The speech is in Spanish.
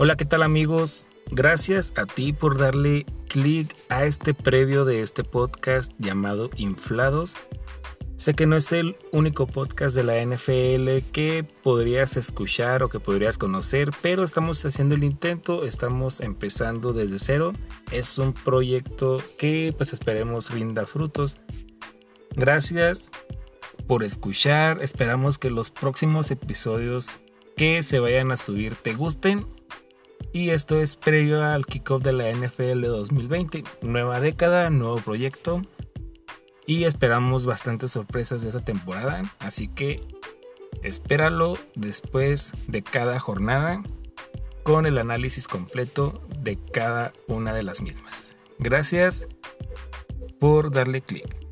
Hola, ¿qué tal amigos? Gracias a ti por darle clic a este previo de este podcast llamado Inflados. Sé que no es el único podcast de la NFL que podrías escuchar o que podrías conocer, pero estamos haciendo el intento, estamos empezando desde cero. Es un proyecto que pues esperemos rinda frutos. Gracias por escuchar, esperamos que los próximos episodios que se vayan a subir te gusten y esto es previo al kickoff de la NFL 2020. Nueva década, nuevo proyecto. Y esperamos bastantes sorpresas de esta temporada. Así que espéralo después de cada jornada con el análisis completo de cada una de las mismas. Gracias por darle clic.